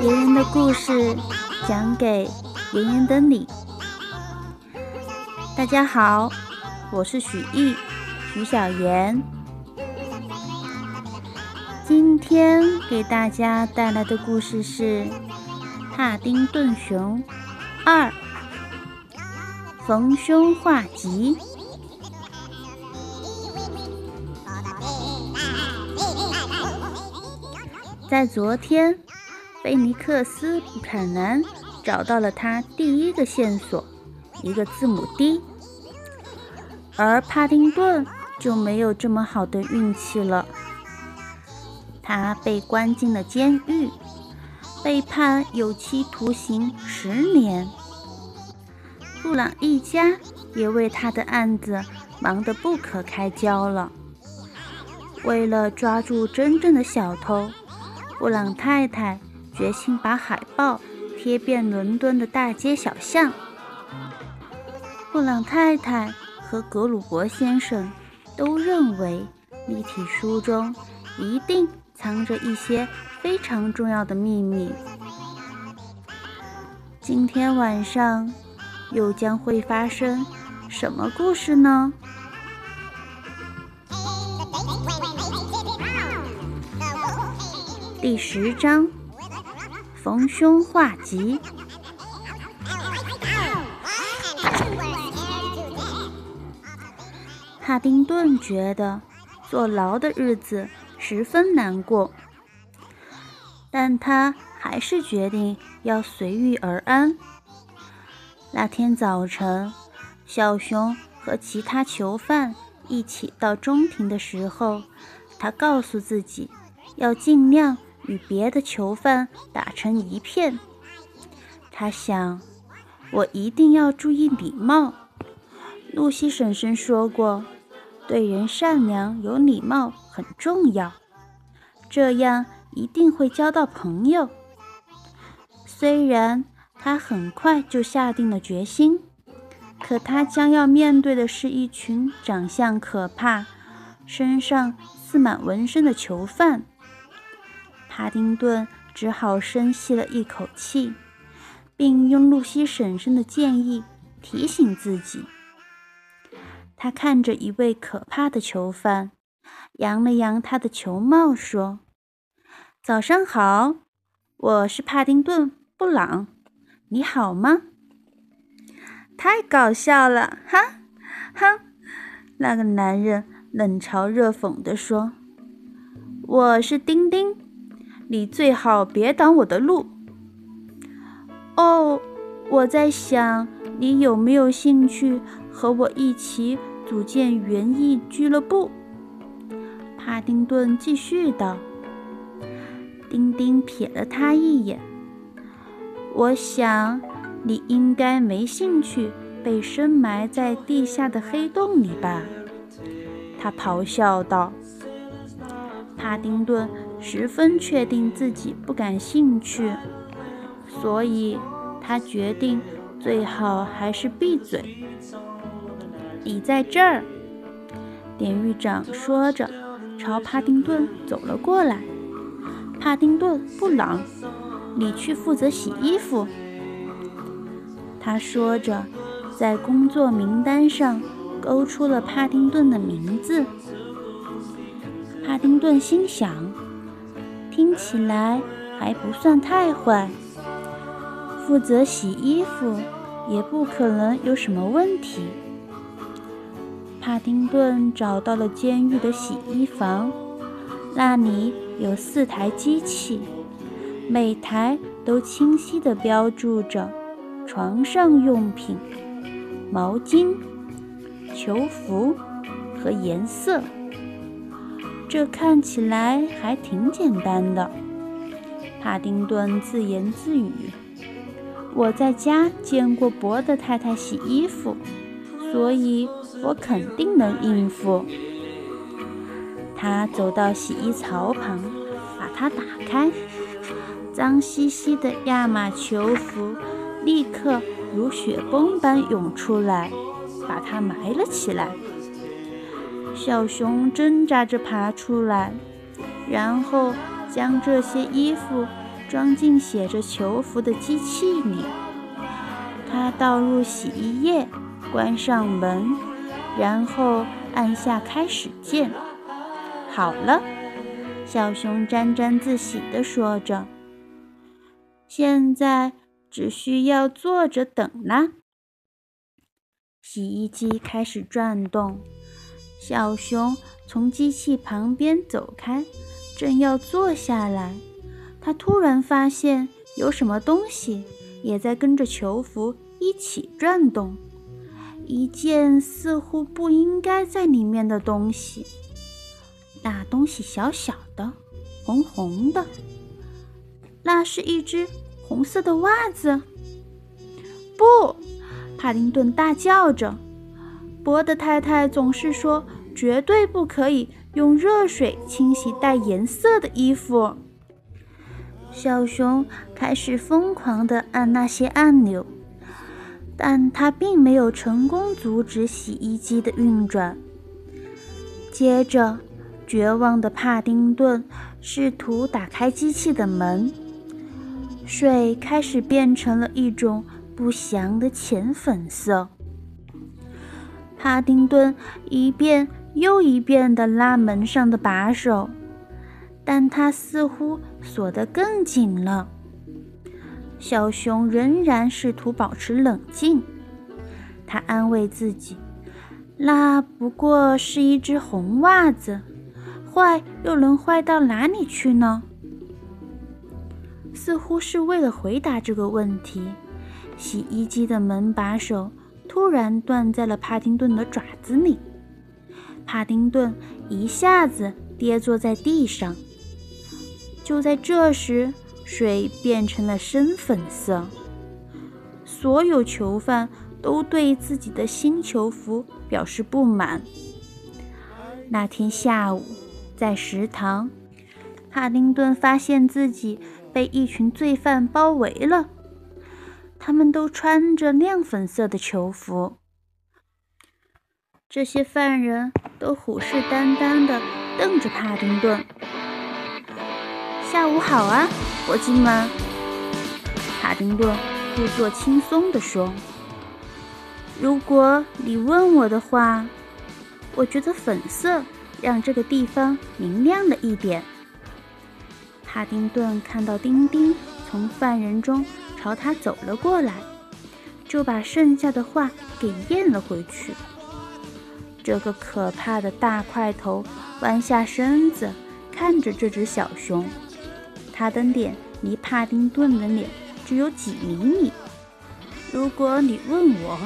别人的故事讲给圆圆的你。大家好，我是许艺，许小妍。今天给大家带来的故事是《帕丁顿熊二：逢凶化吉》。在昨天。菲尼克斯·布坎南找到了他第一个线索，一个字母 D，而帕丁顿就没有这么好的运气了。他被关进了监狱，被判有期徒刑十年。布朗一家也为他的案子忙得不可开交了。为了抓住真正的小偷，布朗太太。决心把海报贴遍伦敦的大街小巷。布朗太太和格鲁伯先生都认为立体书中一定藏着一些非常重要的秘密。今天晚上又将会发生什么故事呢？第十章。逢凶化吉。帕丁顿觉得坐牢的日子十分难过，但他还是决定要随遇而安。那天早晨，小熊和其他囚犯一起到中庭的时候，他告诉自己要尽量。与别的囚犯打成一片，他想，我一定要注意礼貌。露西婶婶说过，对人善良有礼貌很重要，这样一定会交到朋友。虽然他很快就下定了决心，可他将要面对的是一群长相可怕、身上刺满纹身的囚犯。帕丁顿只好深吸了一口气，并用露西婶婶的建议提醒自己。他看着一位可怕的囚犯，扬了扬他的球帽，说：“早上好，我是帕丁顿·布朗，你好吗？”太搞笑了，哈哈！那个男人冷嘲热讽地说：“我是丁丁。”你最好别挡我的路。哦，我在想，你有没有兴趣和我一起组建园艺俱乐部？帕丁顿继续道。丁丁瞥了他一眼。我想，你应该没兴趣被深埋在地下的黑洞里吧？他咆哮道。帕丁顿。十分确定自己不感兴趣，所以他决定最好还是闭嘴。你在这儿，典狱长说着，朝帕丁顿走了过来。帕丁顿·布朗，你去负责洗衣服。他说着，在工作名单上勾出了帕丁顿的名字。帕丁顿心想。听起来还不算太坏，负责洗衣服也不可能有什么问题。帕丁顿找到了监狱的洗衣房，那里有四台机器，每台都清晰地标注着床上用品、毛巾、球服和颜色。这看起来还挺简单的，帕丁顿自言自语：“我在家见过伯德太太洗衣服，所以我肯定能应付。”他走到洗衣槽旁，把它打开，脏兮兮的亚马球服立刻如雪崩般涌出来，把它埋了起来。小熊挣扎着爬出来，然后将这些衣服装进写着球服的机器里。他倒入洗衣液，关上门，然后按下开始键。好了，小熊沾沾自喜地说着：“现在只需要坐着等啦。”洗衣机开始转动，小熊从机器旁边走开，正要坐下来，他突然发现有什么东西也在跟着球服。一起转动，一件似乎不应该在里面的东西。那东西小小的，红红的，那是一只红色的袜子。不，帕丁顿大叫着。博德太太总是说，绝对不可以用热水清洗带颜色的衣服。小熊开始疯狂地按那些按钮。但他并没有成功阻止洗衣机的运转。接着，绝望的帕丁顿试图打开机器的门，水开始变成了一种不祥的浅粉色。帕丁顿一遍又一遍地拉门上的把手，但他似乎锁得更紧了。小熊仍然试图保持冷静，他安慰自己：“那不过是一只红袜子，坏又能坏到哪里去呢？”似乎是为了回答这个问题，洗衣机的门把手突然断在了帕丁顿的爪子里，帕丁顿一下子跌坐在地上。就在这时，水变成了深粉色，所有囚犯都对自己的新囚服表示不满。那天下午，在食堂，帕丁顿发现自己被一群罪犯包围了，他们都穿着亮粉色的囚服。这些犯人都虎视眈眈地瞪着帕丁顿。下午好啊！伙计们，帕丁顿故作轻松地说：“如果你问我的话，我觉得粉色让这个地方明亮了一点。”帕丁顿看到丁丁从犯人中朝他走了过来，就把剩下的话给咽了回去。这个可怕的大块头弯下身子看着这只小熊。他的脸离帕丁顿的脸只有几厘米。如果你问我，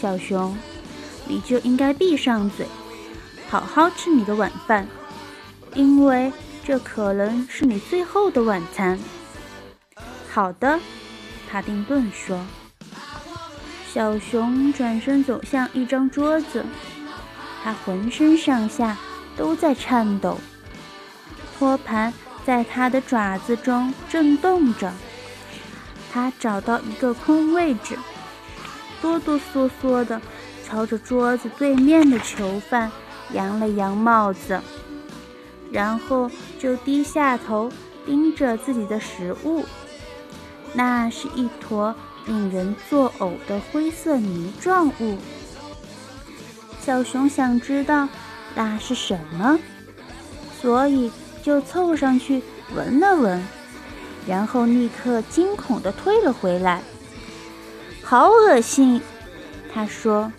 小熊，你就应该闭上嘴，好好吃你的晚饭，因为这可能是你最后的晚餐。好的，帕丁顿说。小熊转身走向一张桌子，他浑身上下都在颤抖。托盘。在他的爪子中震动着，他找到一个空位置，哆哆嗦嗦地朝着桌子对面的囚犯扬了扬帽子，然后就低下头盯着自己的食物。那是一坨令人作呕的灰色泥状物。小熊想知道那是什么，所以。就凑上去闻了闻，然后立刻惊恐地退了回来。好恶心，他说。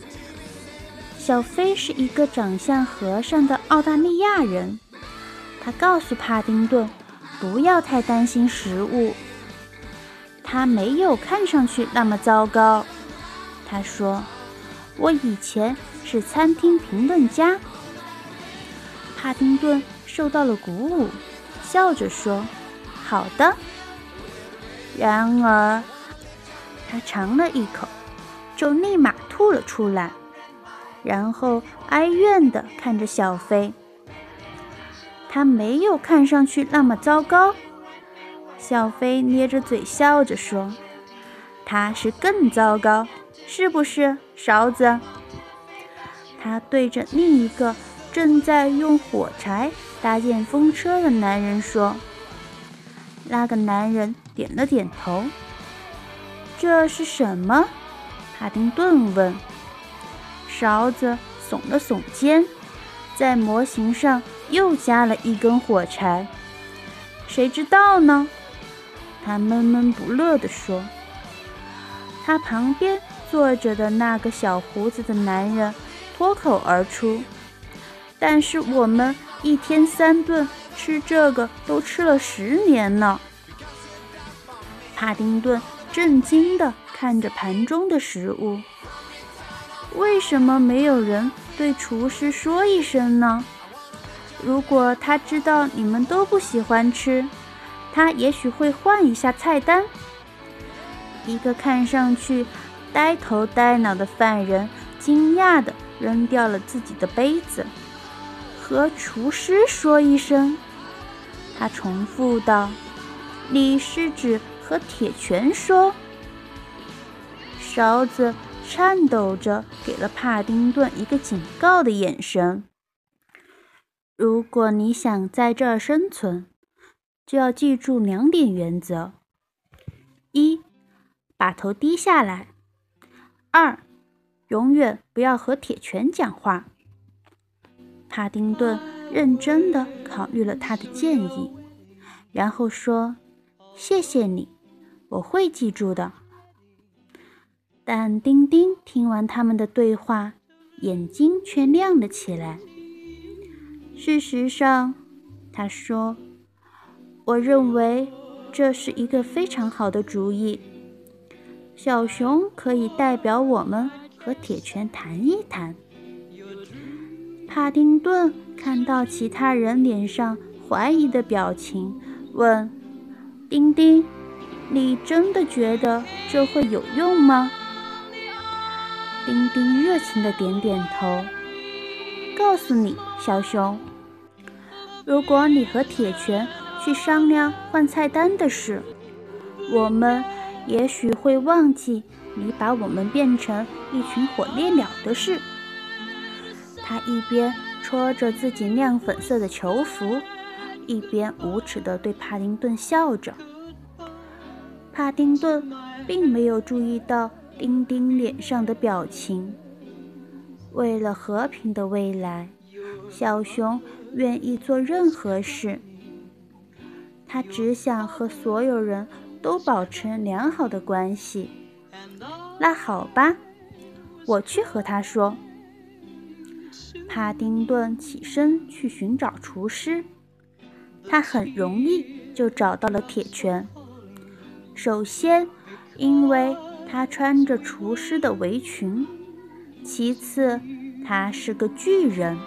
小飞是一个长相和善的澳大利亚人，他告诉帕丁顿不要太担心食物，他没有看上去那么糟糕。他说：“我以前是餐厅评论家。”帕丁顿。受到了鼓舞，笑着说：“好的。”然而，他尝了一口，就立马吐了出来，然后哀怨地看着小飞。他没有看上去那么糟糕。小飞捏着嘴笑着说：“他是更糟糕，是不是，勺子？”他对着另一个。正在用火柴搭建风车的男人说。那个男人点了点头。这是什么？帕丁顿问。勺子耸了耸肩，在模型上又加了一根火柴。谁知道呢？他闷闷不乐地说。他旁边坐着的那个小胡子的男人脱口而出：“但是我们一天三顿吃这个都吃了十年呢。”帕丁顿震惊地看着盘中的食物。为什么没有人对厨师说一声呢？如果他知道你们都不喜欢吃，他也许会换一下菜单。一个看上去呆头呆脑的犯人惊讶地扔掉了自己的杯子，和厨师说一声。他重复道：“你是指和铁拳说？”勺子。颤抖着给了帕丁顿一个警告的眼神。如果你想在这儿生存，就要记住两点原则：一，把头低下来；二，永远不要和铁拳讲话。帕丁顿认真地考虑了他的建议，然后说：“谢谢你，我会记住的。”但丁丁听完他们的对话，眼睛却亮了起来。事实上，他说：“我认为这是一个非常好的主意。小熊可以代表我们和铁拳谈一谈。”帕丁顿看到其他人脸上怀疑的表情，问：“丁丁，你真的觉得这会有用吗？”丁丁热情的点点头，告诉你，小熊，如果你和铁拳去商量换菜单的事，我们也许会忘记你把我们变成一群火烈鸟的事。他一边戳着自己亮粉色的球服，一边无耻地对帕丁顿笑着。帕丁顿并没有注意到。丁丁脸上的表情。为了和平的未来，小熊愿意做任何事。他只想和所有人都保持良好的关系。那好吧，我去和他说。帕丁顿起身去寻找厨师。他很容易就找到了铁拳。首先，因为。他穿着厨师的围裙。其次，他是个巨人，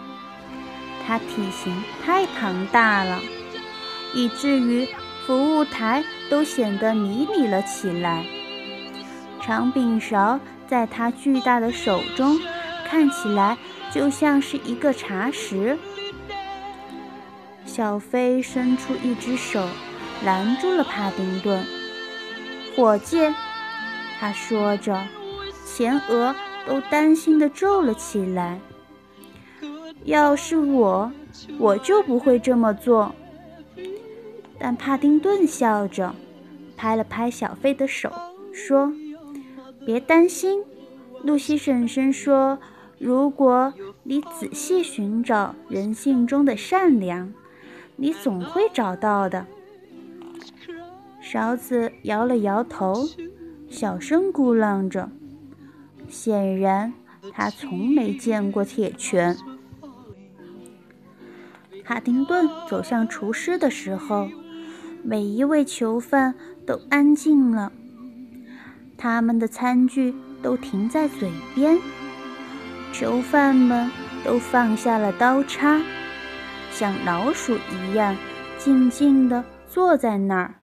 他体型太庞大了，以至于服务台都显得迷你了起来。长柄勺在他巨大的手中看起来就像是一个茶匙。小飞伸出一只手，拦住了帕丁顿，火箭。他说着，前额都担心地皱了起来。要是我，我就不会这么做。但帕丁顿笑着，拍了拍小费的手，说：“别担心，露西婶婶说，如果你仔细寻找人性中的善良，你总会找到的。”勺子摇了摇头。小声咕囔着，显然他从没见过铁拳。卡丁顿走向厨师的时候，每一位囚犯都安静了，他们的餐具都停在嘴边，囚犯们都放下了刀叉，像老鼠一样静静地坐在那儿，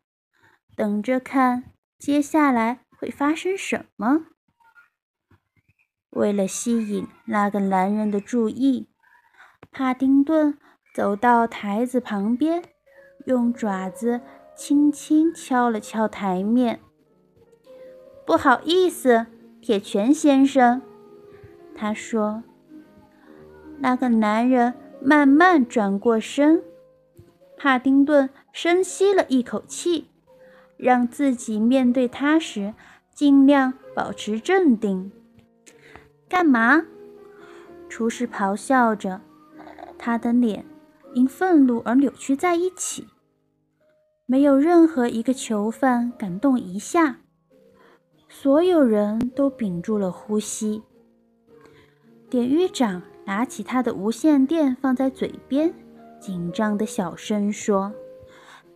等着看接下来。会发生什么？为了吸引那个男人的注意，帕丁顿走到台子旁边，用爪子轻轻敲了敲台面。“不好意思，铁拳先生。”他说。那个男人慢慢转过身。帕丁顿深吸了一口气，让自己面对他时尽量保持镇定。干嘛？厨师咆哮着，他的脸因愤怒而扭曲在一起。没有任何一个囚犯敢动一下，所有人都屏住了呼吸。典狱长拿起他的无线电放在嘴边，紧张的小声说：“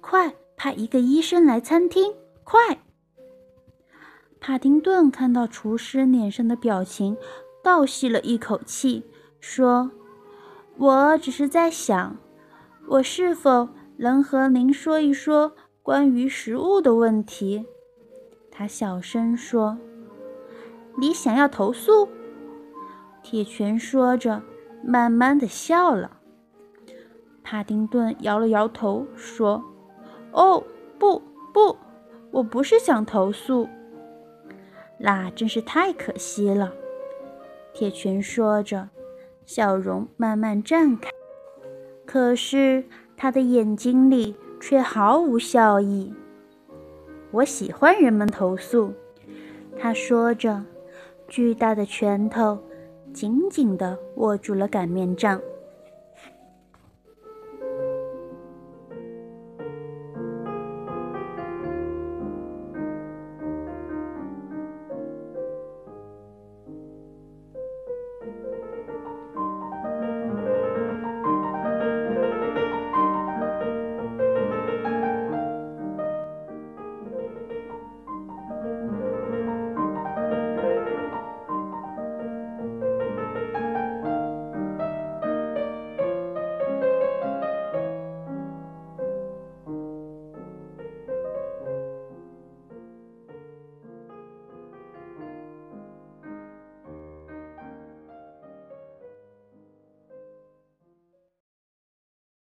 快派一个医生来餐厅，快！”帕丁顿看到厨师脸上的表情。倒吸了一口气，说：“我只是在想，我是否能和您说一说关于食物的问题。”他小声说：“你想要投诉？”铁拳说着，慢慢的笑了。帕丁顿摇了摇头，说：“哦，不，不，我不是想投诉。那真是太可惜了。”铁拳说着，笑容慢慢绽开，可是他的眼睛里却毫无笑意。我喜欢人们投诉，他说着，巨大的拳头紧紧地握住了擀面杖。